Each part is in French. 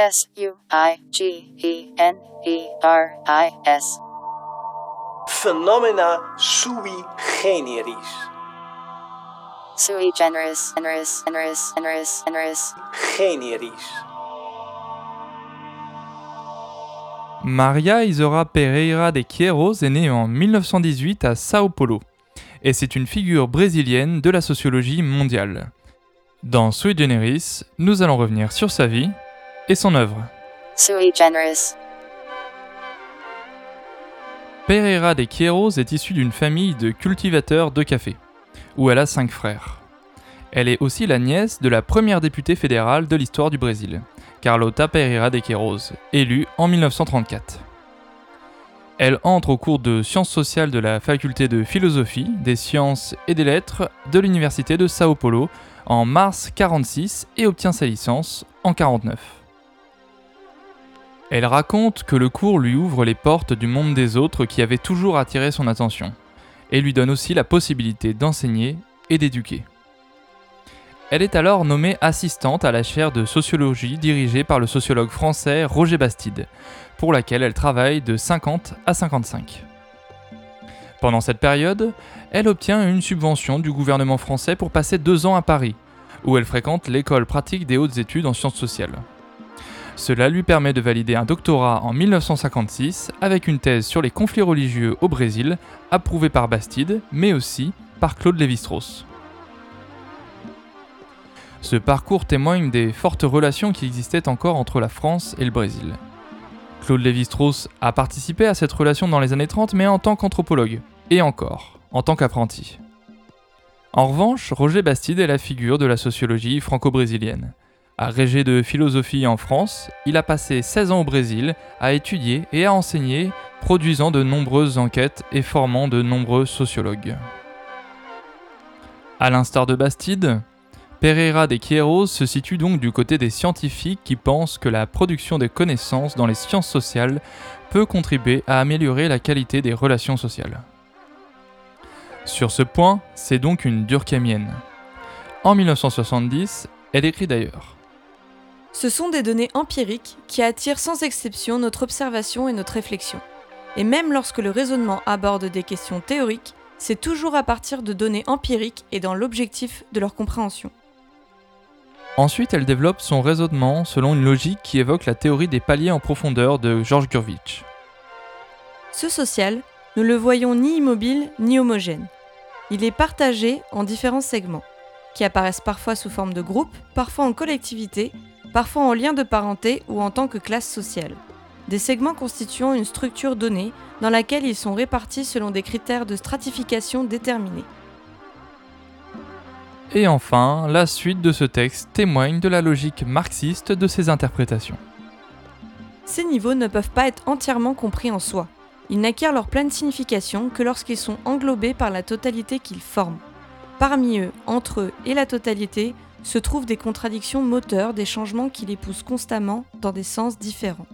S U I G E N E R I S. Phenomena sui generis. Sui generis, generis, generis, generis, generis. Generis. Maria Isora Pereira de Queiroz est née en 1918 à Sao Paulo, et c'est une figure brésilienne de la sociologie mondiale. Dans Sui Generis, nous allons revenir sur sa vie et son œuvre. Sui generis. Pereira de Queiroz est issue d'une famille de cultivateurs de café, où elle a cinq frères. Elle est aussi la nièce de la première députée fédérale de l'histoire du Brésil, Carlota Pereira de Queiroz, élue en 1934. Elle entre au cours de sciences sociales de la faculté de philosophie, des sciences et des lettres de l'université de Sao Paulo en mars 46 et obtient sa licence en 49. Elle raconte que le cours lui ouvre les portes du monde des autres qui avait toujours attiré son attention, et lui donne aussi la possibilité d'enseigner et d'éduquer. Elle est alors nommée assistante à la chaire de sociologie dirigée par le sociologue français Roger Bastide, pour laquelle elle travaille de 50 à 55. Pendant cette période, elle obtient une subvention du gouvernement français pour passer deux ans à Paris, où elle fréquente l'école pratique des hautes études en sciences sociales. Cela lui permet de valider un doctorat en 1956 avec une thèse sur les conflits religieux au Brésil, approuvée par Bastide, mais aussi par Claude Lévi-Strauss. Ce parcours témoigne des fortes relations qui existaient encore entre la France et le Brésil. Claude Lévi-Strauss a participé à cette relation dans les années 30, mais en tant qu'anthropologue, et encore, en tant qu'apprenti. En revanche, Roger Bastide est la figure de la sociologie franco-brésilienne. Agrégé de philosophie en France, il a passé 16 ans au Brésil à étudier et à enseigner, produisant de nombreuses enquêtes et formant de nombreux sociologues. À l'instar de Bastide, Pereira de Queiroz se situe donc du côté des scientifiques qui pensent que la production des connaissances dans les sciences sociales peut contribuer à améliorer la qualité des relations sociales. Sur ce point, c'est donc une durkheimienne. En 1970, elle écrit d'ailleurs Ce sont des données empiriques qui attirent sans exception notre observation et notre réflexion. Et même lorsque le raisonnement aborde des questions théoriques, c'est toujours à partir de données empiriques et dans l'objectif de leur compréhension. Ensuite, elle développe son raisonnement selon une logique qui évoque la théorie des paliers en profondeur de Georges Gurvitch. Ce social, nous le voyons ni immobile ni homogène. Il est partagé en différents segments, qui apparaissent parfois sous forme de groupe, parfois en collectivité, parfois en lien de parenté ou en tant que classe sociale. Des segments constituant une structure donnée dans laquelle ils sont répartis selon des critères de stratification déterminés. Et enfin, la suite de ce texte témoigne de la logique marxiste de ses interprétations. Ces niveaux ne peuvent pas être entièrement compris en soi. Ils n'acquièrent leur pleine signification que lorsqu'ils sont englobés par la totalité qu'ils forment. Parmi eux, entre eux et la totalité, se trouvent des contradictions moteurs, des changements qui les poussent constamment dans des sens différents.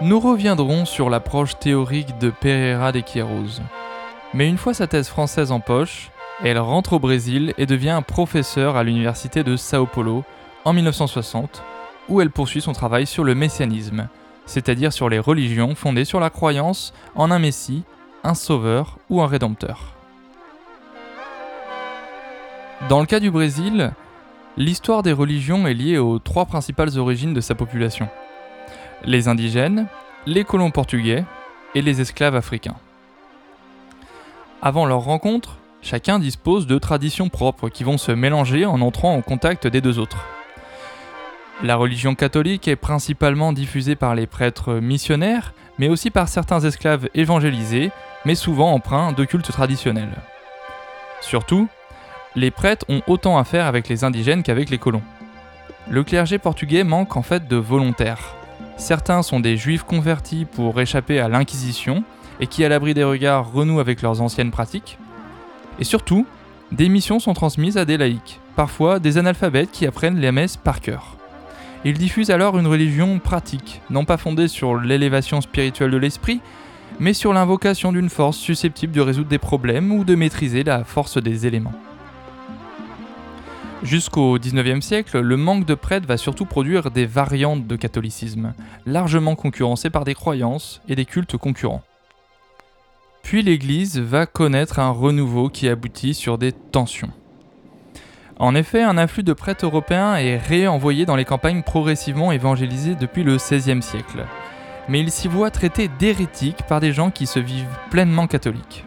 Nous reviendrons sur l'approche théorique de Pereira de Queiroz. Mais une fois sa thèse française en poche, elle rentre au Brésil et devient professeure à l'université de Sao Paulo en 1960, où elle poursuit son travail sur le messianisme, c'est-à-dire sur les religions fondées sur la croyance en un messie, un sauveur ou un rédempteur. Dans le cas du Brésil, l'histoire des religions est liée aux trois principales origines de sa population. Les indigènes, les colons portugais et les esclaves africains. Avant leur rencontre, chacun dispose de traditions propres qui vont se mélanger en entrant en contact des deux autres. La religion catholique est principalement diffusée par les prêtres missionnaires, mais aussi par certains esclaves évangélisés, mais souvent emprunts de cultes traditionnels. Surtout, les prêtres ont autant à faire avec les indigènes qu'avec les colons. Le clergé portugais manque en fait de volontaires. Certains sont des juifs convertis pour échapper à l'Inquisition et qui, à l'abri des regards, renouent avec leurs anciennes pratiques. Et surtout, des missions sont transmises à des laïcs, parfois des analphabètes qui apprennent les messes par cœur. Ils diffusent alors une religion pratique, non pas fondée sur l'élévation spirituelle de l'esprit, mais sur l'invocation d'une force susceptible de résoudre des problèmes ou de maîtriser la force des éléments. Jusqu'au XIXe siècle, le manque de prêtres va surtout produire des variantes de catholicisme, largement concurrencées par des croyances et des cultes concurrents. Puis l'Église va connaître un renouveau qui aboutit sur des tensions. En effet, un afflux de prêtres européens est réenvoyé dans les campagnes progressivement évangélisées depuis le XVIe siècle, mais il s'y voit traité d'hérétique par des gens qui se vivent pleinement catholiques.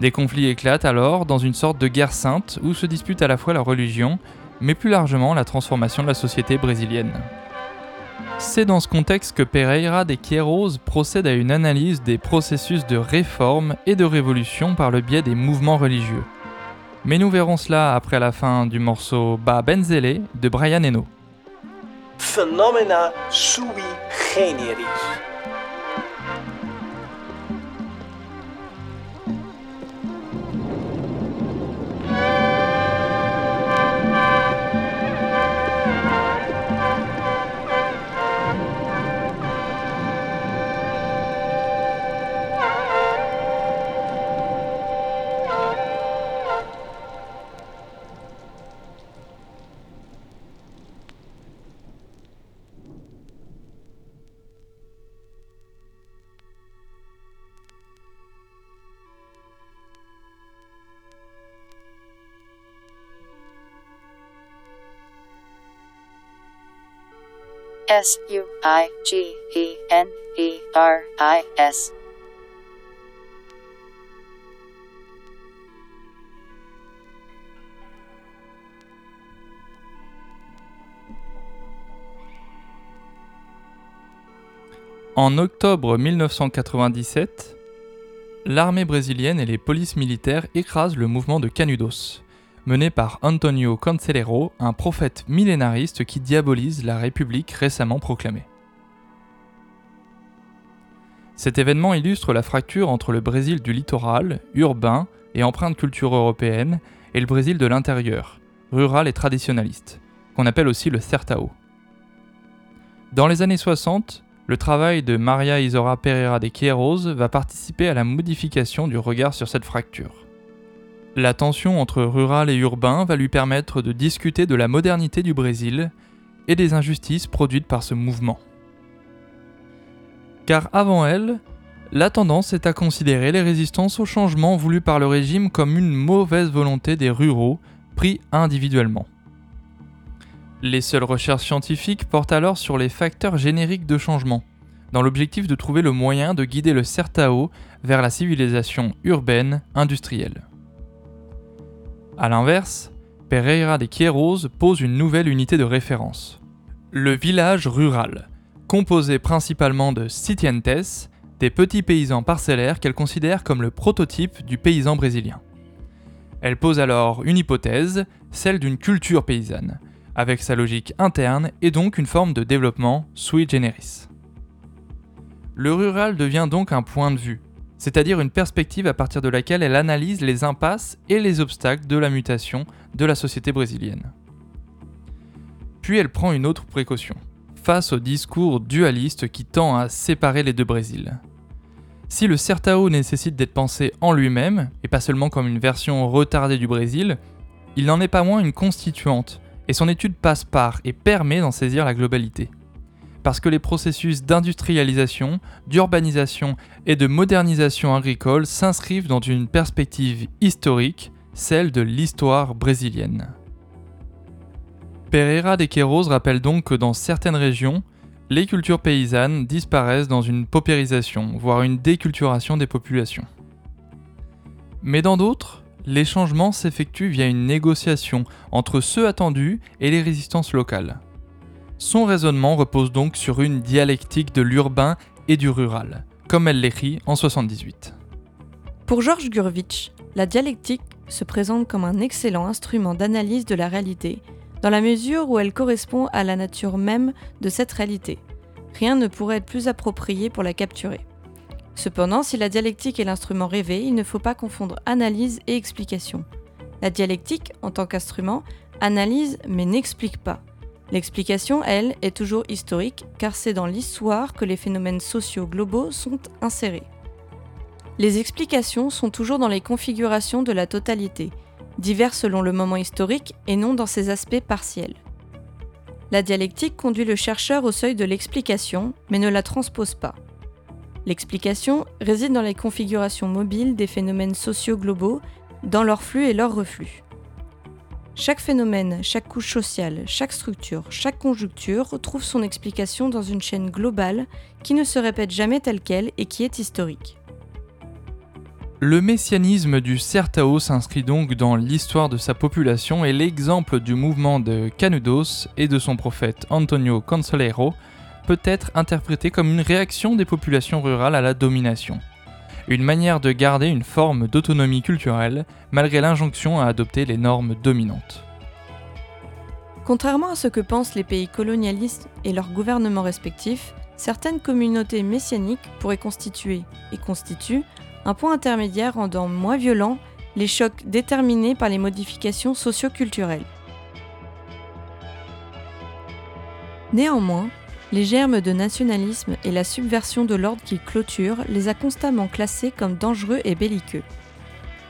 Des conflits éclatent alors dans une sorte de guerre sainte où se dispute à la fois la religion, mais plus largement la transformation de la société brésilienne. C'est dans ce contexte que Pereira de Queiroz procède à une analyse des processus de réforme et de révolution par le biais des mouvements religieux. Mais nous verrons cela après la fin du morceau Ba Benzele de Brian Eno. S U I G E N E R I. En octobre 1997, l'armée brésilienne et les polices militaires écrasent le mouvement de Canudos, mené par Antonio Cancelero, un prophète millénariste qui diabolise la République récemment proclamée. Cet événement illustre la fracture entre le Brésil du littoral, urbain et empreinte culture européenne, et le Brésil de l'intérieur, rural et traditionnaliste, qu'on appelle aussi le Sertao. Dans les années 60, le travail de Maria Isora Pereira de Queiroz va participer à la modification du regard sur cette fracture. La tension entre rural et urbain va lui permettre de discuter de la modernité du Brésil et des injustices produites par ce mouvement. Car avant elle, la tendance est à considérer les résistances au changement voulu par le régime comme une mauvaise volonté des ruraux pris individuellement. Les seules recherches scientifiques portent alors sur les facteurs génériques de changement, dans l'objectif de trouver le moyen de guider le Sertao vers la civilisation urbaine industrielle. A l'inverse, Pereira de Queiroz pose une nouvelle unité de référence. Le village rural, composé principalement de sitientes, des petits paysans parcellaires qu'elle considère comme le prototype du paysan brésilien. Elle pose alors une hypothèse, celle d'une culture paysanne, avec sa logique interne et donc une forme de développement sui generis. Le rural devient donc un point de vue, c'est-à-dire une perspective à partir de laquelle elle analyse les impasses et les obstacles de la mutation de la société brésilienne. Puis elle prend une autre précaution, face au discours dualiste qui tend à séparer les deux Brésils. Si le Sertao nécessite d'être pensé en lui-même, et pas seulement comme une version retardée du Brésil, il n'en est pas moins une constituante, et son étude passe par et permet d'en saisir la globalité parce que les processus d'industrialisation, d'urbanisation et de modernisation agricole s'inscrivent dans une perspective historique, celle de l'histoire brésilienne. Pereira de Queiroz rappelle donc que dans certaines régions, les cultures paysannes disparaissent dans une paupérisation, voire une déculturation des populations. Mais dans d'autres, les changements s'effectuent via une négociation entre ceux attendus et les résistances locales. Son raisonnement repose donc sur une dialectique de l'urbain et du rural, comme elle l'écrit en 78. Pour Georges Gurvitch, la dialectique se présente comme un excellent instrument d'analyse de la réalité, dans la mesure où elle correspond à la nature même de cette réalité. Rien ne pourrait être plus approprié pour la capturer. Cependant, si la dialectique est l'instrument rêvé, il ne faut pas confondre analyse et explication. La dialectique, en tant qu'instrument, analyse mais n'explique pas. L'explication, elle, est toujours historique, car c'est dans l'histoire que les phénomènes sociaux globaux sont insérés. Les explications sont toujours dans les configurations de la totalité, divers selon le moment historique et non dans ses aspects partiels. La dialectique conduit le chercheur au seuil de l'explication, mais ne la transpose pas. L'explication réside dans les configurations mobiles des phénomènes sociaux globaux, dans leur flux et leur reflux. Chaque phénomène, chaque couche sociale, chaque structure, chaque conjoncture trouve son explication dans une chaîne globale qui ne se répète jamais telle qu'elle et qui est historique. Le messianisme du Certao s'inscrit donc dans l'histoire de sa population et l'exemple du mouvement de Canudos et de son prophète Antonio Consolero peut être interprété comme une réaction des populations rurales à la domination. Une manière de garder une forme d'autonomie culturelle malgré l'injonction à adopter les normes dominantes. Contrairement à ce que pensent les pays colonialistes et leurs gouvernements respectifs, certaines communautés messianiques pourraient constituer, et constituent, un point intermédiaire rendant moins violents les chocs déterminés par les modifications socio-culturelles. Néanmoins, les germes de nationalisme et la subversion de l'ordre qu'ils clôturent les a constamment classés comme dangereux et belliqueux.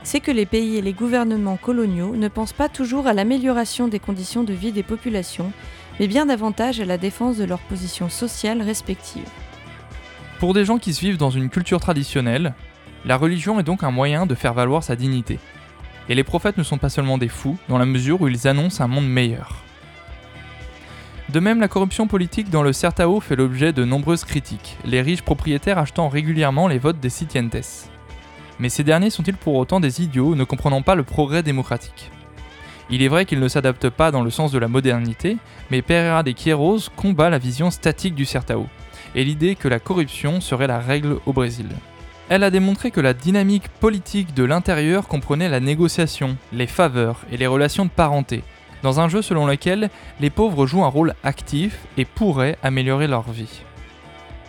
C'est que les pays et les gouvernements coloniaux ne pensent pas toujours à l'amélioration des conditions de vie des populations, mais bien davantage à la défense de leurs positions sociales respectives. Pour des gens qui se vivent dans une culture traditionnelle, la religion est donc un moyen de faire valoir sa dignité. Et les prophètes ne sont pas seulement des fous, dans la mesure où ils annoncent un monde meilleur. De même, la corruption politique dans le Certao fait l'objet de nombreuses critiques, les riches propriétaires achetant régulièrement les votes des sitientes. Mais ces derniers sont-ils pour autant des idiots ne comprenant pas le progrès démocratique? Il est vrai qu'ils ne s'adaptent pas dans le sens de la modernité, mais Pereira de Queiroz combat la vision statique du Certao, et l'idée que la corruption serait la règle au Brésil. Elle a démontré que la dynamique politique de l'intérieur comprenait la négociation, les faveurs et les relations de parenté, dans un jeu selon lequel les pauvres jouent un rôle actif et pourraient améliorer leur vie.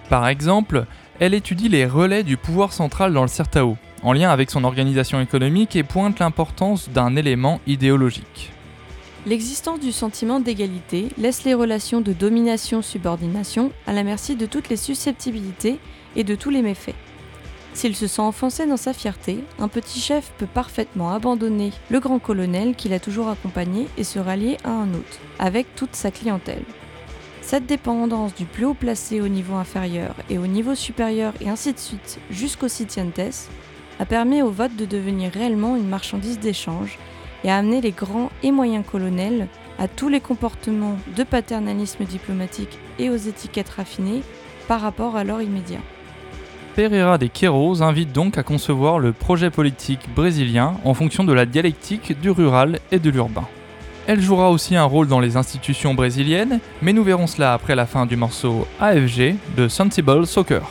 Par exemple, elle étudie les relais du pouvoir central dans le Certao, en lien avec son organisation économique et pointe l'importance d'un élément idéologique. L'existence du sentiment d'égalité laisse les relations de domination-subordination à la merci de toutes les susceptibilités et de tous les méfaits. S'il se sent enfoncé dans sa fierté, un petit chef peut parfaitement abandonner le grand colonel qu'il a toujours accompagné et se rallier à un autre, avec toute sa clientèle. Cette dépendance du plus haut placé au niveau inférieur et au niveau supérieur et ainsi de suite jusqu'au sitientes a permis au vote de devenir réellement une marchandise d'échange et a amené les grands et moyens colonels à tous les comportements de paternalisme diplomatique et aux étiquettes raffinées par rapport à leur immédiat. Pereira de Queiroz invite donc à concevoir le projet politique brésilien en fonction de la dialectique du rural et de l'urbain. Elle jouera aussi un rôle dans les institutions brésiliennes, mais nous verrons cela après la fin du morceau AFG de Sensible Soccer.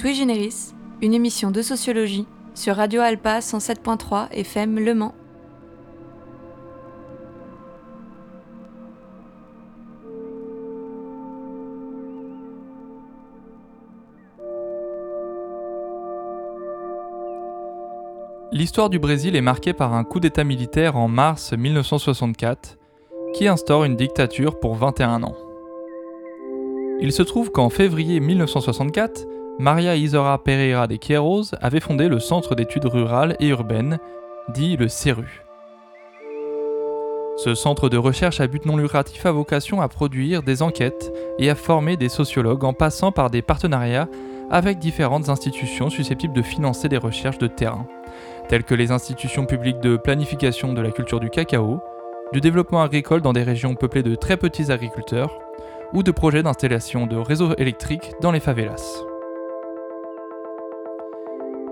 Sui Generis, une émission de sociologie sur Radio Alpa 107.3 FM Le Mans. L'histoire du Brésil est marquée par un coup d'État militaire en mars 1964 qui instaure une dictature pour 21 ans. Il se trouve qu'en février 1964, Maria Isora Pereira de Queiroz avait fondé le Centre d'études rurales et urbaines, dit le CERU. Ce centre de recherche à but non lucratif a vocation à produire des enquêtes et à former des sociologues en passant par des partenariats avec différentes institutions susceptibles de financer des recherches de terrain telles que les institutions publiques de planification de la culture du cacao, du développement agricole dans des régions peuplées de très petits agriculteurs, ou de projets d'installation de réseaux électriques dans les favelas.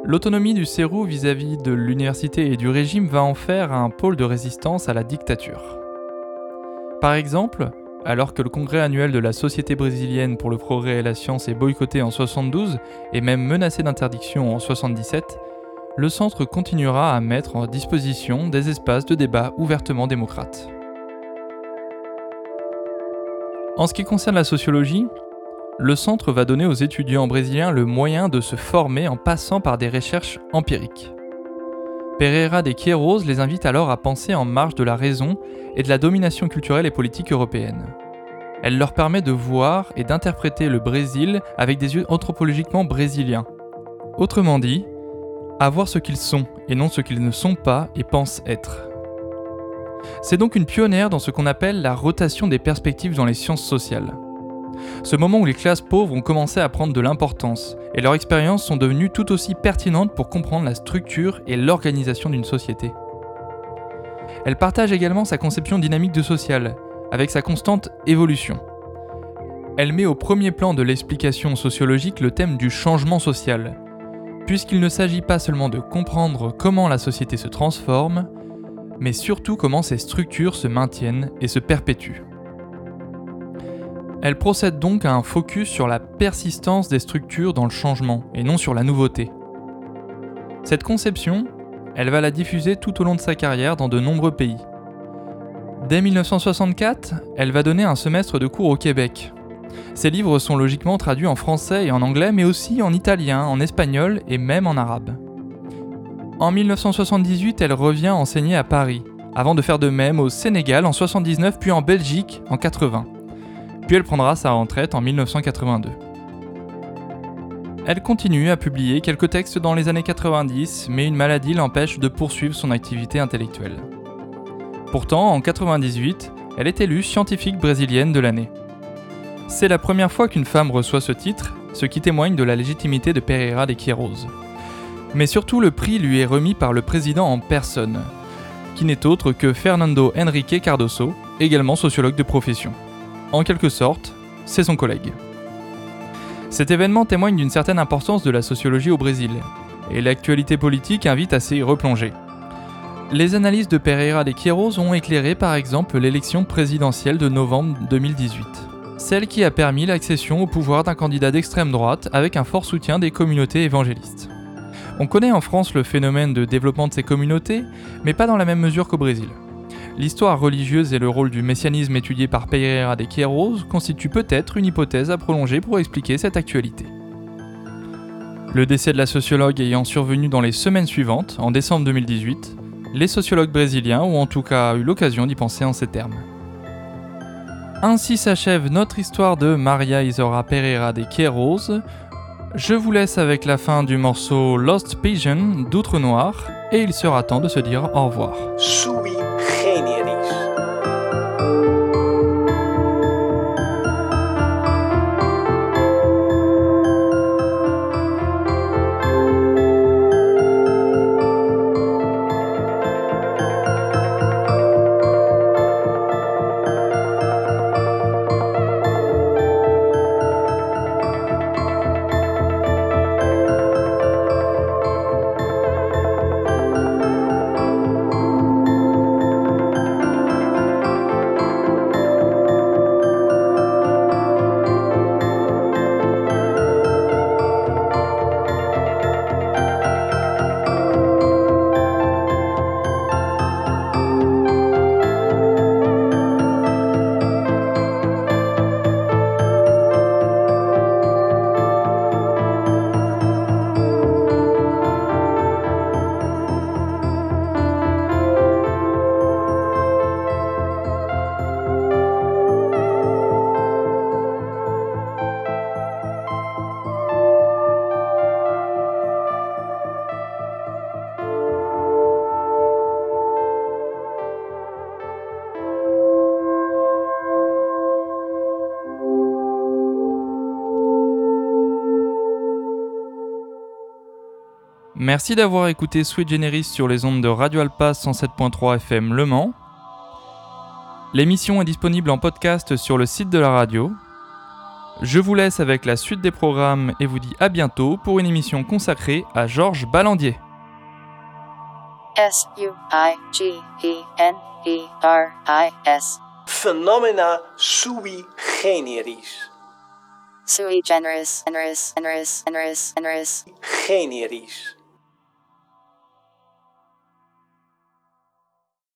L'autonomie du CERU vis-à-vis de l'université et du régime va en faire un pôle de résistance à la dictature. Par exemple, alors que le congrès annuel de la Société brésilienne pour le progrès et la science est boycotté en 72 et même menacé d'interdiction en 77, le centre continuera à mettre en disposition des espaces de débat ouvertement démocrates. En ce qui concerne la sociologie, le centre va donner aux étudiants brésiliens le moyen de se former en passant par des recherches empiriques. Pereira de Queiroz les invite alors à penser en marge de la raison et de la domination culturelle et politique européenne. Elle leur permet de voir et d'interpréter le Brésil avec des yeux anthropologiquement brésiliens. Autrement dit, à voir ce qu'ils sont et non ce qu'ils ne sont pas et pensent être. C'est donc une pionnière dans ce qu'on appelle la rotation des perspectives dans les sciences sociales. Ce moment où les classes pauvres ont commencé à prendre de l'importance et leurs expériences sont devenues tout aussi pertinentes pour comprendre la structure et l'organisation d'une société. Elle partage également sa conception dynamique de social, avec sa constante évolution. Elle met au premier plan de l'explication sociologique le thème du changement social, puisqu'il ne s'agit pas seulement de comprendre comment la société se transforme, mais surtout comment ces structures se maintiennent et se perpétuent. Elle procède donc à un focus sur la persistance des structures dans le changement et non sur la nouveauté. Cette conception, elle va la diffuser tout au long de sa carrière dans de nombreux pays. Dès 1964, elle va donner un semestre de cours au Québec, ces livres sont logiquement traduits en français et en anglais, mais aussi en italien, en espagnol et même en arabe. En 1978, elle revient enseigner à Paris, avant de faire de même au Sénégal en 79 puis en Belgique en 80. Puis elle prendra sa retraite en 1982. Elle continue à publier quelques textes dans les années 90, mais une maladie l'empêche de poursuivre son activité intellectuelle. Pourtant, en 98, elle est élue scientifique brésilienne de l'année. C'est la première fois qu'une femme reçoit ce titre, ce qui témoigne de la légitimité de Pereira de Queiroz. Mais surtout, le prix lui est remis par le président en personne, qui n'est autre que Fernando Henrique Cardoso, également sociologue de profession. En quelque sorte, c'est son collègue. Cet événement témoigne d'une certaine importance de la sociologie au Brésil, et l'actualité politique invite à s'y replonger. Les analyses de Pereira de Queiroz ont éclairé par exemple l'élection présidentielle de novembre 2018 celle qui a permis l'accession au pouvoir d'un candidat d'extrême droite avec un fort soutien des communautés évangélistes. On connaît en France le phénomène de développement de ces communautés, mais pas dans la même mesure qu'au Brésil. L'histoire religieuse et le rôle du messianisme étudié par Pereira de Queiroz constituent peut-être une hypothèse à prolonger pour expliquer cette actualité. Le décès de la sociologue ayant survenu dans les semaines suivantes, en décembre 2018, les sociologues brésiliens ont en tout cas eu l'occasion d'y penser en ces termes. Ainsi s'achève notre histoire de Maria Isora Pereira de Queiroz. Je vous laisse avec la fin du morceau Lost Pigeon d'Outre Noir et il sera temps de se dire au revoir. Merci d'avoir écouté Sweet Generis sur les ondes de Radio Alpa 107.3 FM Le Mans. L'émission est disponible en podcast sur le site de la radio. Je vous laisse avec la suite des programmes et vous dis à bientôt pour une émission consacrée à Georges Ballandier. S U I G E N E R I S. Phenomena sui generis. Sui generis, generis, generis, generis, generis. Generis.